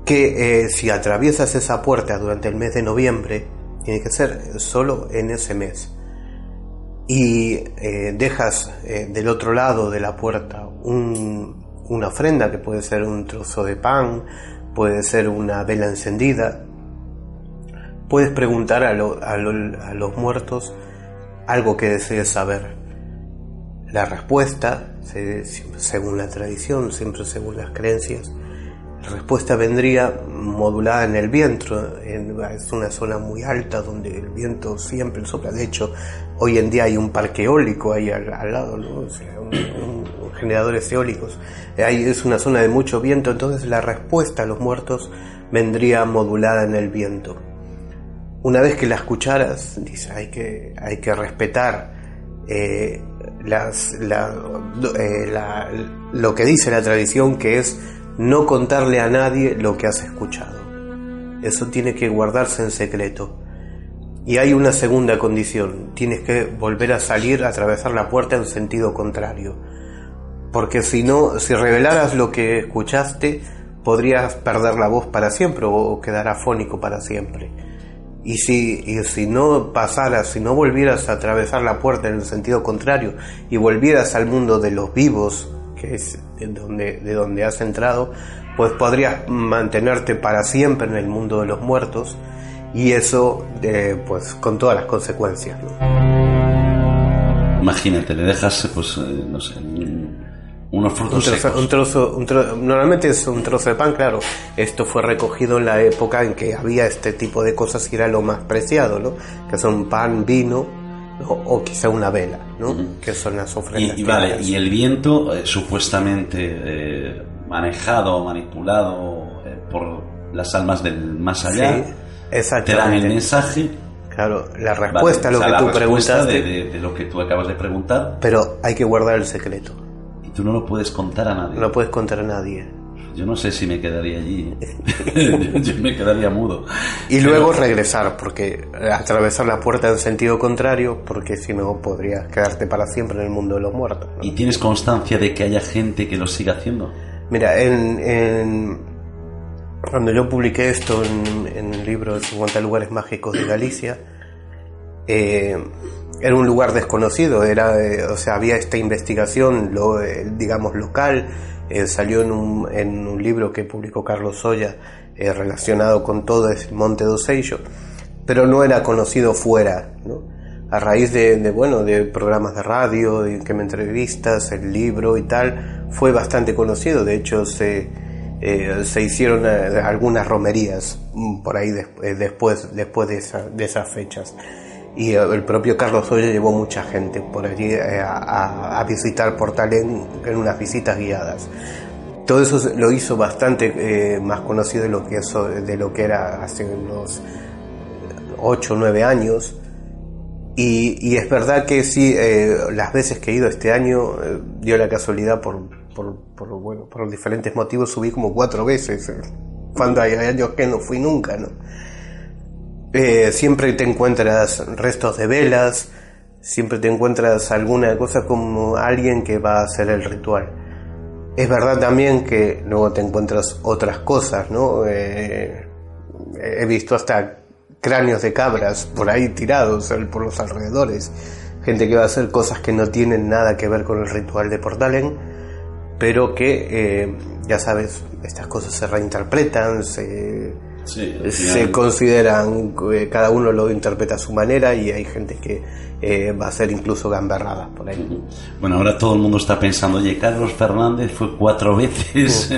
que eh, si atraviesas esa puerta durante el mes de noviembre, tiene que ser solo en ese mes, y eh, dejas eh, del otro lado de la puerta una ofrenda que puede ser un trozo de pan, puede ser una vela encendida, puedes preguntar a, los muertos algo que desees saber. La respuesta, según la tradición, siempre según las creencias, la respuesta vendría modulada en el viento. es una zona muy alta donde el viento siempre sopla. De hecho, hoy en día hay un parque eólico ahí al, lado, generadores eólicos. Es una zona de mucho viento, entonces la respuesta a los muertos vendría modulada en el viento una vez que la escucharas, dice, hay que, hay que respetar eh, las, eh, lo que dice la tradición, que es no contarle a nadie lo que has escuchado. Eso tiene que guardarse en secreto. Y hay una segunda condición, tienes que volver a salir, a atravesar la puerta en sentido contrario. Porque si no, si revelaras lo que escuchaste, podrías perder la voz para siempre o quedar afónico para siempre. Y si, y si no pasaras, si no volvieras a atravesar la puerta en el sentido contrario y volvieras al mundo de los vivos, que es de donde, de donde has entrado, pues podrías mantenerte para siempre en el mundo de los muertos y eso, eh, pues con todas las consecuencias. ¿no? imagínate, le dejas, pues, eh, no sé, unos frutos un trozo, un trozo, normalmente es un trozo de pan, claro. Esto fue recogido en la época en que había este tipo de cosas y era lo más preciado, ¿no? Que son pan, vino o, quizá una vela, ¿no? Que son las ofrendas. Y, vale, y el viento eh, supuestamente eh, manejado, manipulado eh, por las almas del más allá, te dan el mensaje Claro, la respuesta a lo que tú preguntaste. de, lo que tú acabas de preguntar. Pero hay que guardar el secreto. Tú no lo puedes contar a nadie. No lo puedes contar a nadie. Yo no sé si me quedaría allí. Yo me quedaría mudo. Y luego regresar, porque atravesar la puerta en sentido contrario, porque si no podrías quedarte para siempre en el mundo de los muertos. ¿Y tienes constancia de que haya gente que lo siga haciendo? Mira, en, cuando yo publiqué esto en, el libro de 50 lugares mágicos de Galicia, eh, era un lugar desconocido, era, eh, o sea, había esta investigación, lo, eh, digamos, local, eh, salió en un, en un, libro que publicó Carlos Soya relacionado con todo el Monte do Seixo, pero no era conocido fuera, ¿no? A raíz de, bueno, de programas de radio, de que me entrevistas, el libro y tal, fue bastante conocido, de hecho se, se hicieron algunas romerías mm, por ahí después, después de, de esas fechas y el propio Carlos Oya llevó mucha gente por allí eh, a, visitar Portalén en unas visitas guiadas. Todo eso lo hizo bastante eh, más conocido de lo, que eso, de lo que era hace unos 8 o 9 años. Y, es verdad que sí, eh, las veces que he ido este año, dio la casualidad por, por, por, bueno, por diferentes motivos, subí como cuatro veces. Cuando hay años que no fui nunca, ¿no? Eh, siempre te encuentras restos de velas, siempre te encuentras alguna cosa como alguien que va a hacer el ritual. Es verdad también que luego te encuentras otras cosas, ¿no? Eh, he visto hasta cráneos de cabras por ahí tirados por los alrededores. Gente que va a hacer cosas que no tienen nada que ver con el ritual de Portalen, pero que, eh, ya sabes, estas cosas se reinterpretan, se se consideran, eh, cada uno lo interpreta a su manera y hay gente que eh, va a ser incluso gamberrada por ahí. Bueno, ahora todo el mundo está pensando, oye, Carlos Fernández fue cuatro veces.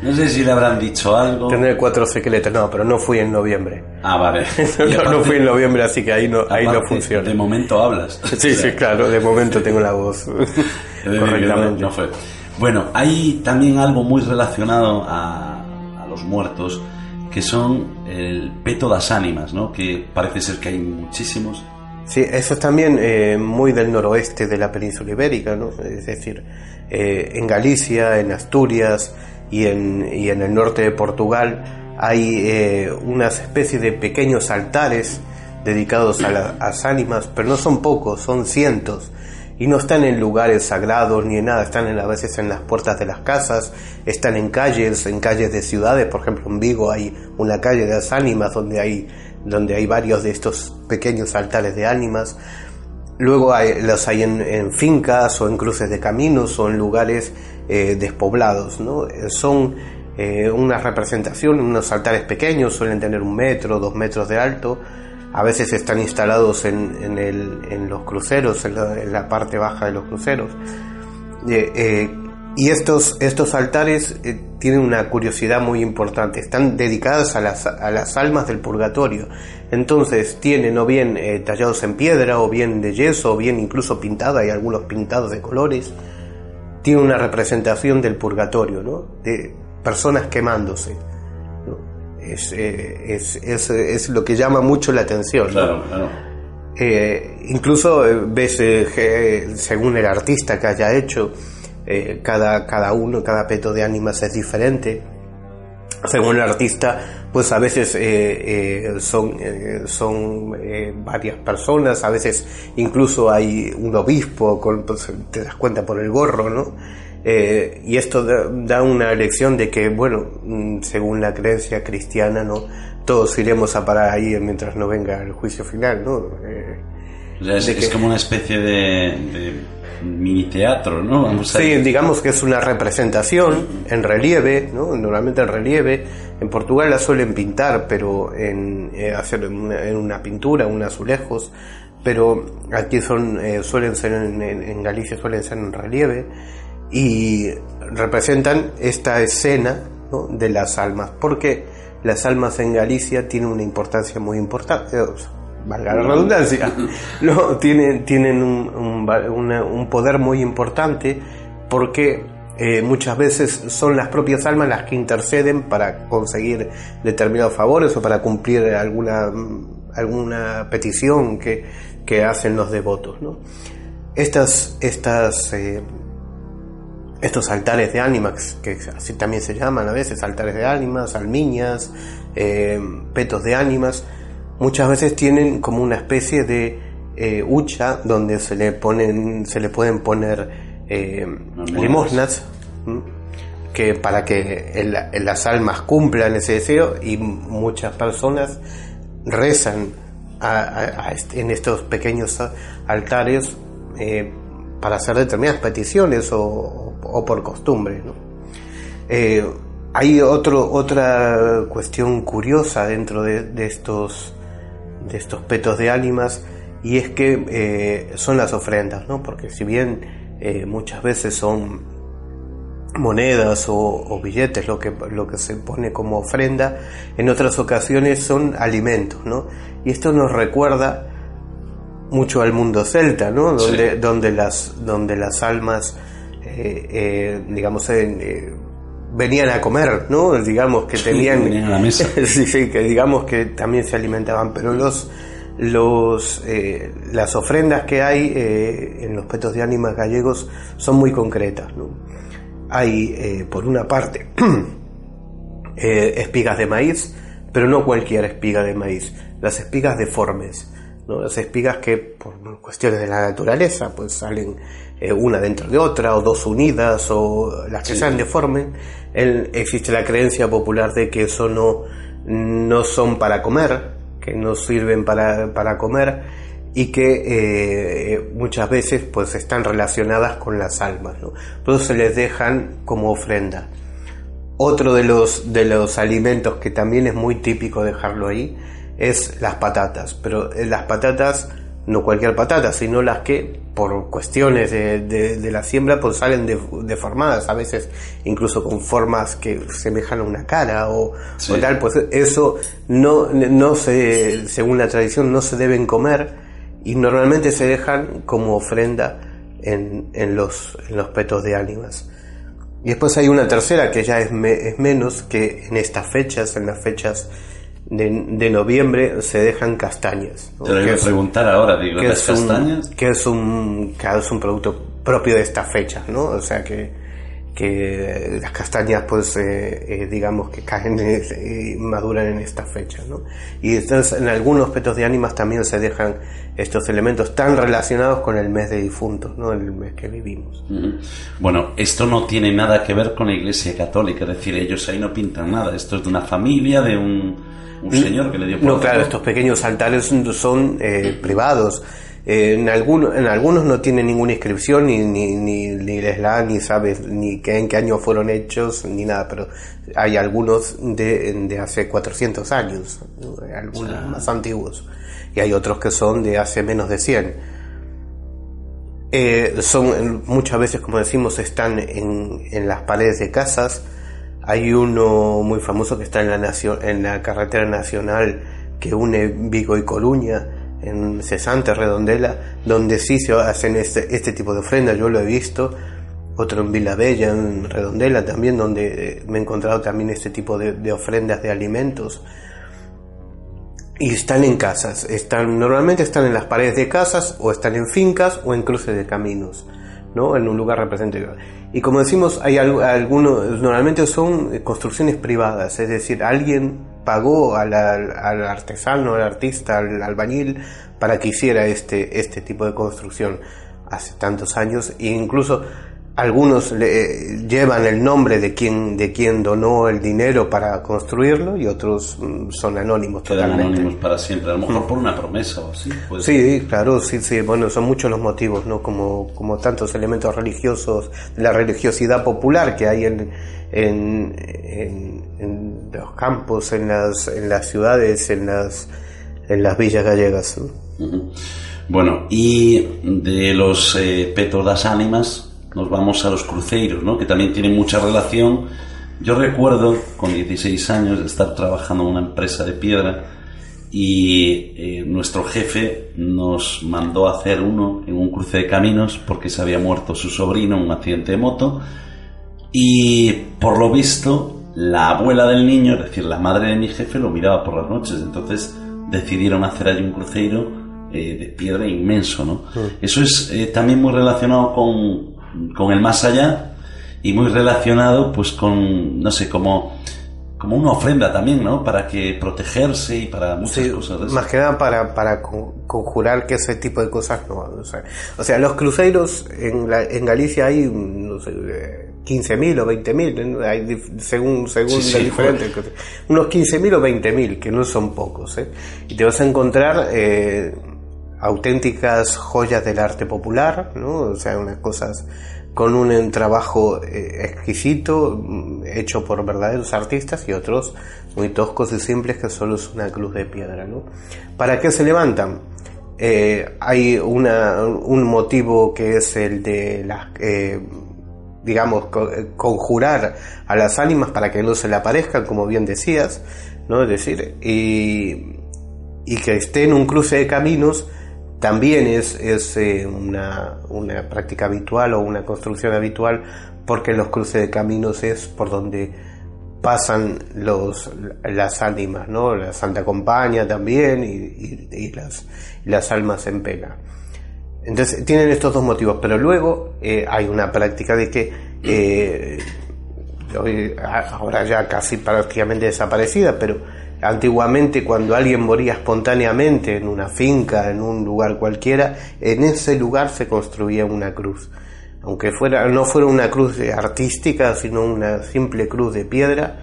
no sé si le habrán dicho algo. Tener cuatro secretos, no, pero no fui en noviembre. Ah, vale. no, fui en noviembre, así que ahí no, ahí no funciona. De momento hablas. sí, sí, claro, de momento tengo la voz correctamente. Bueno, hay también algo muy relacionado a, a los muertos que son el peto das ánimas, ¿no? que parece ser que hay muchísimos. Sí, eso es también eh, muy del noroeste de la península ibérica, ¿no? es decir, eh, en Galicia, en Asturias y en, y en el norte de Portugal hay eh, unas especies de pequeños altares dedicados a las ánimas, pero no son pocos, son cientos y no están en lugares sagrados ni en nada, están a veces en las puertas de las casas, están en calles, en calles de ciudades, por ejemplo en Vigo hay una calle de las ánimas donde hay, donde hay varios de estos pequeños altares de ánimas, luego hay, los hay en, fincas o en cruces de caminos o en lugares eh, despoblados, ¿no? son eh, una representación, unos altares pequeños, suelen tener un metro, dos metros de alto, a veces están instalados en, en, los cruceros, en la, parte baja de los cruceros. Eh, eh, y estos, estos altares eh, tienen una curiosidad muy importante, están dedicados a las, a las almas del purgatorio. Entonces tienen o bien tallados en piedra, o bien de yeso, o bien incluso pintada, hay algunos pintados de colores. Tiene una representación del purgatorio, ¿no? de personas quemándose. Eh, es, es, es, lo que llama mucho la atención. Eh, incluso eh, ves, según el artista que haya hecho, cada, cada uno, cada peto de ánimas es diferente. Según el artista, pues a veces son, son varias personas, a veces incluso hay un obispo, con, pues, te das cuenta por el gorro, ¿no? Eh, y esto da, una lección de que, bueno, mm, según la creencia cristiana, ¿no? Todos iremos a parar ahí mientras no venga el juicio final, ¿no? Eh, es, como una especie de, mini teatro, ¿no? Vamos sí, digamos que es una representación en relieve, ¿no? Normalmente en relieve. En Portugal la suelen pintar, pero en eh, hacerlo en una, pintura, un azulejos. Pero aquí son eh, suelen ser en, Galicia suelen ser en relieve y representan esta escena de las almas, porque las almas en Galicia tienen una importancia muy importante, valga la redundancia, no, tienen, tienen un, un, poder muy importante porque eh, muchas veces son las propias almas las que interceden para conseguir determinados favores o para cumplir alguna, alguna petición que, que hacen los devotos. ¿no? Estas, estas eh, estos altares de ánimas, que así también se llaman a veces, altares de ánimas, almiñas, eh, petos de ánimas, muchas veces tienen como una especie de eh, hucha donde se le ponen, se le pueden poner eh, limosnas, que para que las almas cumplan ese deseo y muchas personas rezan en estos pequeños altares para hacer determinadas peticiones o, o por costumbre. Eh, hay otro, otra cuestión curiosa dentro de, estos, de estos petos de ánimas y es que eh, son las ofrendas, ¿no? porque si bien eh, muchas veces son monedas o, billetes lo que, lo que se pone como ofrenda, en otras ocasiones son alimentos, ¿no? Y esto nos recuerda mucho al mundo celta, ¿no? Donde, donde, las, donde las almas eh, eh, digamos, eh, venían a comer, ¿no? Digamos que tenían... venían a la mesa. sí, sí, que digamos que también se alimentaban, pero los... Los, las ofrendas que hay en los petos de ánimas gallegos son muy concretas. ¿no? Hay, por una parte, espigas de maíz, pero no cualquier espiga de maíz, las espigas deformes, ¿no? las espigas que por cuestiones de la naturaleza pues salen eh, una dentro de otra, o dos unidas, o las que sean deformes, existe la creencia popular de que eso no, no son para comer, que no sirven para, para comer, y que eh, muchas veces pues están relacionadas con las almas, ¿no? Se les dejan como ofrenda. Otro de los, de los alimentos que también es muy típico dejarlo ahí es las patatas, pero eh, las patatas no cualquier patata, sino las que por cuestiones de, la siembra pues salen deformadas, a veces incluso con formas que semejan a una cara o, tal, pues eso no, no se, según la tradición, no se deben comer y normalmente se dejan como ofrenda en, en, los, en los petos de ánimas. Y después hay una tercera que ya es, es menos, que en estas fechas, en las fechas de, noviembre se dejan castañas. Te lo voy a preguntar ahora, digo, ¿las castañas? que es un, que es un producto propio de esta fecha, ¿no? O sea que, que las castañas, pues, eh, eh, digamos que caen y maduran en esta fecha, ¿no? Y entonces en algunos petos de ánimas también se dejan estos elementos tan relacionados con el mes de difuntos, ¿no? El mes que vivimos. Bueno, esto no tiene nada que ver con la Iglesia Católica, es decir, ellos ahí no pintan nada, esto es de una familia, de un un señor que le dio No, claro, estos pequeños altares son eh, privados. Eh, en, algunos, en algunos no tienen ninguna inscripción, ni, ni, ni, ni les la, ni sabes ni qué, en qué año fueron hechos, ni nada, pero hay algunos de, de hace 400 años, algunos más antiguos, y hay otros que son de hace menos de 100. Eh, son muchas veces, como decimos, están en, en las paredes de casas, hay uno muy famoso que está en la, en la carretera nacional que une Vigo y Coruña, en Cesante, Redondela, donde sí se hacen este, este tipo de ofrendas, yo lo he visto. Otro en Vila Bella, en Redondela también, donde eh, me he encontrado también este tipo de, ofrendas de alimentos. Y están en casas, están, normalmente están en las paredes de casas, o están en fincas, o en cruces de caminos, ¿no? En un lugar representativo. Y como decimos, hay algunos, normalmente son construcciones privadas, es decir, alguien pagó al, artesano, al artista, al albañil para que hiciera este, este tipo de construcción hace tantos años e incluso algunos le, llevan el nombre de quien de quien donó el dinero para construirlo y otros mm, son anónimos Quedan anónimos para siempre, a lo mejor por una promesa o así. Sí, claro, sí, sí. Bueno, son muchos los motivos, ¿no? Como, como tantos elementos religiosos, la religiosidad popular que hay en, en, en, los campos, en las, en las ciudades, en las, en las villas gallegas. Bueno, y de los eh, Petos das Ánimas, nos vamos a los cruceros, ¿no? que también tienen mucha relación. Yo recuerdo con 16 años de estar trabajando en una empresa de piedra y eh, nuestro jefe nos mandó a hacer uno en un cruce de caminos porque se había muerto su sobrino en un accidente de moto y por lo visto la abuela del niño, es decir, la madre de mi jefe, lo miraba por las noches, entonces decidieron hacer allí un cruceiro eh, de piedra inmenso, ¿no? Mm. Eso es eh, también muy relacionado con, con el más allá y muy relacionado pues con, no sé, como como una ofrenda también, ¿no? Para que protegerse y para muchas cosas. Más que nada para, para conjurar que ese tipo de cosas no. O sea, o sea los cruceros en, en Galicia hay, no sé, 15.000 o 20.000, hay según, según sí, diferentes. Unos 15.000 o 20.000, que no son pocos, ¿eh? Y te vas a encontrar eh, auténticas joyas del arte popular. O sea, unas cosas con un trabajo eh, exquisito mm, hecho por verdaderos artistas y otros muy toscos y simples que solo es una cruz de piedra, ¿no? ¿Para qué se levantan? Eh, hay una, un motivo que es el de las, eh, digamos, conjurar a las ánimas para que no se le aparezcan, como bien decías, ¿no? Es decir, y, y que esté en un cruce de caminos también es, es eh, una, una, práctica habitual o una construcción habitual porque los cruces de caminos es por donde pasan los, las ánimas, ¿no? La Santa Compañía también y, y, las, las, almas en pena. Entonces tienen estos dos motivos, pero luego eh, hay una práctica de que eh, ahora ya casi prácticamente desaparecida, pero Antiguamente cuando alguien moría espontáneamente en una finca, en un lugar cualquiera, en ese lugar se construía una cruz. Aunque fuera, no fuera una cruz artística, sino una simple cruz de piedra,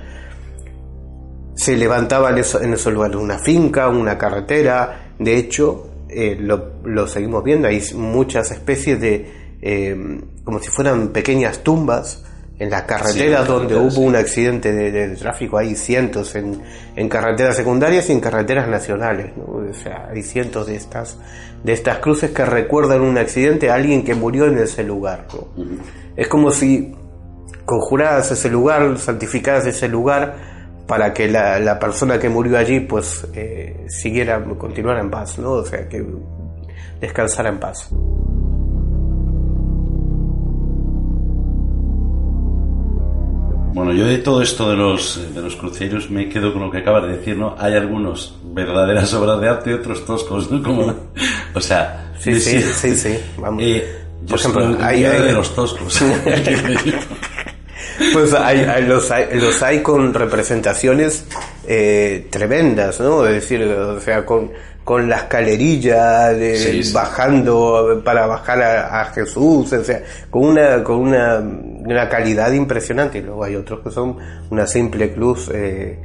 se levantaba en, eso, en esos lugares una finca, una carretera. De hecho, eh, lo, seguimos viendo, hay muchas especies de, eh, como si fueran pequeñas tumbas, en las carreteras donde hubo un accidente de, tráfico, hay cientos en, en, carreteras secundarias y en carreteras nacionales, o sea, hay cientos de estas, de estas cruces que recuerdan un accidente a alguien que murió en ese lugar. Es como si conjuraras ese lugar, santificaras ese lugar para que la, la persona que murió allí pues eh, siguiera, continuara en paz, ¿no? o sea, que descansara en paz. Bueno, yo de todo esto de los, de los cruceros me quedo con lo que acabas de decir, ¿no? Hay algunos verdaderas obras de arte y otros toscos, ¿no? Como, o sea... Sí, sí, sí, sí, vamos. Eh, Por ejemplo, hay, hay, de los toscos. pues hay, los, hay, los hay con representaciones eh, tremendas, ¿no? Es decir, o sea, con con la escalerilla de, bajando para bajar a, Jesús, o sea, con una con una, una, calidad impresionante y luego hay otros que son una simple cruz eh,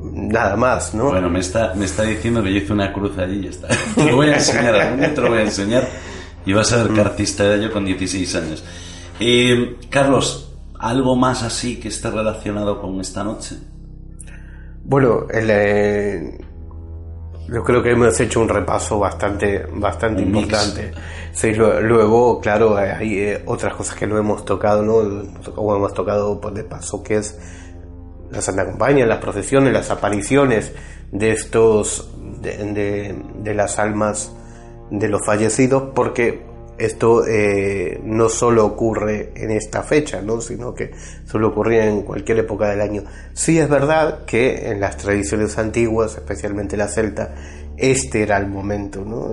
nada más, ¿no? Bueno, me está me está diciendo que yo hice una cruz allí y ya está. Te lo voy a enseñar, algún te lo voy a enseñar y vas a ver qué artista era yo con 16 años. Eh, Carlos, ¿algo más así que esté relacionado con esta noche? Bueno, el, eh, yo creo que hemos hecho un repaso bastante, bastante importante. Sí, luego, claro, hay eh, otras cosas que no hemos tocado, ¿no? Como hemos tocado por de paso, que es la Santa Compañía, las procesiones, las apariciones de estos, de, de las almas de los fallecidos, porque esto eh, no solo ocurre en esta fecha, ¿no? sino que suele ocurrir en cualquier época del año. Sí es verdad que en las tradiciones antiguas, especialmente la celta, este era el momento, ¿no?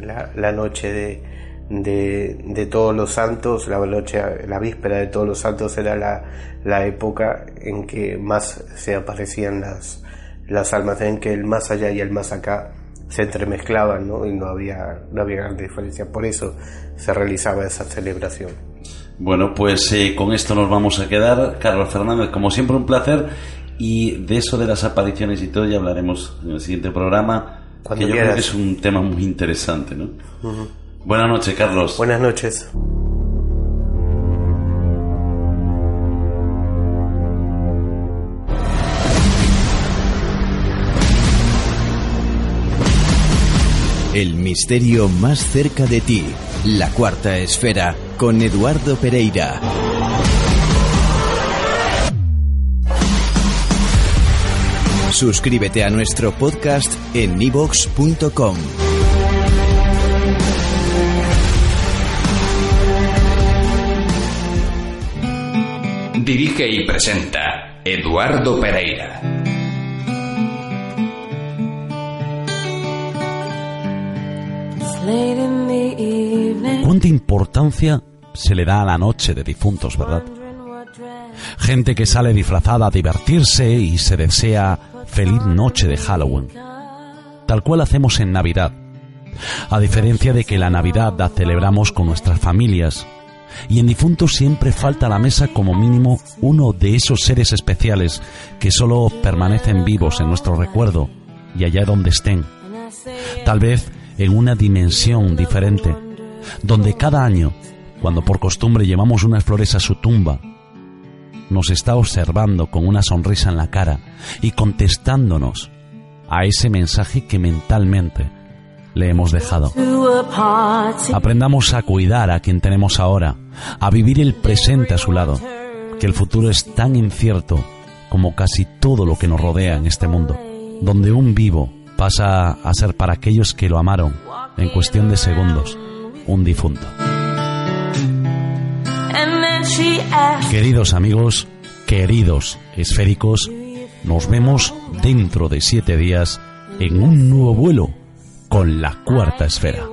la, noche de, todos los santos, la noche, la víspera de todos los santos era la, la época en que más se aparecían las, las almas, en que el más allá y el más acá se entremezclaban ¿no? y no había, no había gran diferencia. Por eso se realizaba esa celebración. Bueno, pues eh, con esto nos vamos a quedar. Carlos Fernández, como siempre, un placer. Y de eso de las apariciones y todo ya hablaremos en el siguiente programa. que yo creo que es un tema muy interesante, ¿no? Buenas noches, Carlos. Buenas noches. El misterio más cerca de ti. La cuarta esfera con Eduardo Pereira. Suscríbete a nuestro podcast en nivox.com. Dirige y presenta Eduardo Pereira. ¿Cuánta importancia se le da a la noche de difuntos, verdad? Gente que sale disfrazada a divertirse y se desea feliz noche de Halloween, tal cual hacemos en Navidad. A diferencia de que la Navidad la celebramos con nuestras familias, y en difuntos siempre falta a la mesa como mínimo uno de esos seres especiales que solo permanecen vivos en nuestro recuerdo y allá donde estén. Tal vez en una dimensión diferente, donde cada año, cuando por costumbre llevamos unas flores a su tumba, nos está observando con una sonrisa en la cara y contestándonos a ese mensaje que mentalmente le hemos dejado. Aprendamos a cuidar a quien tenemos ahora, a vivir el presente a su lado, que el futuro es tan incierto como casi todo lo que nos rodea en este mundo, donde un vivo pasa a ser para aquellos que lo amaron en cuestión de segundos un difunto. Queridos amigos, queridos esféricos, nos vemos dentro de siete días en un nuevo vuelo con la cuarta esfera.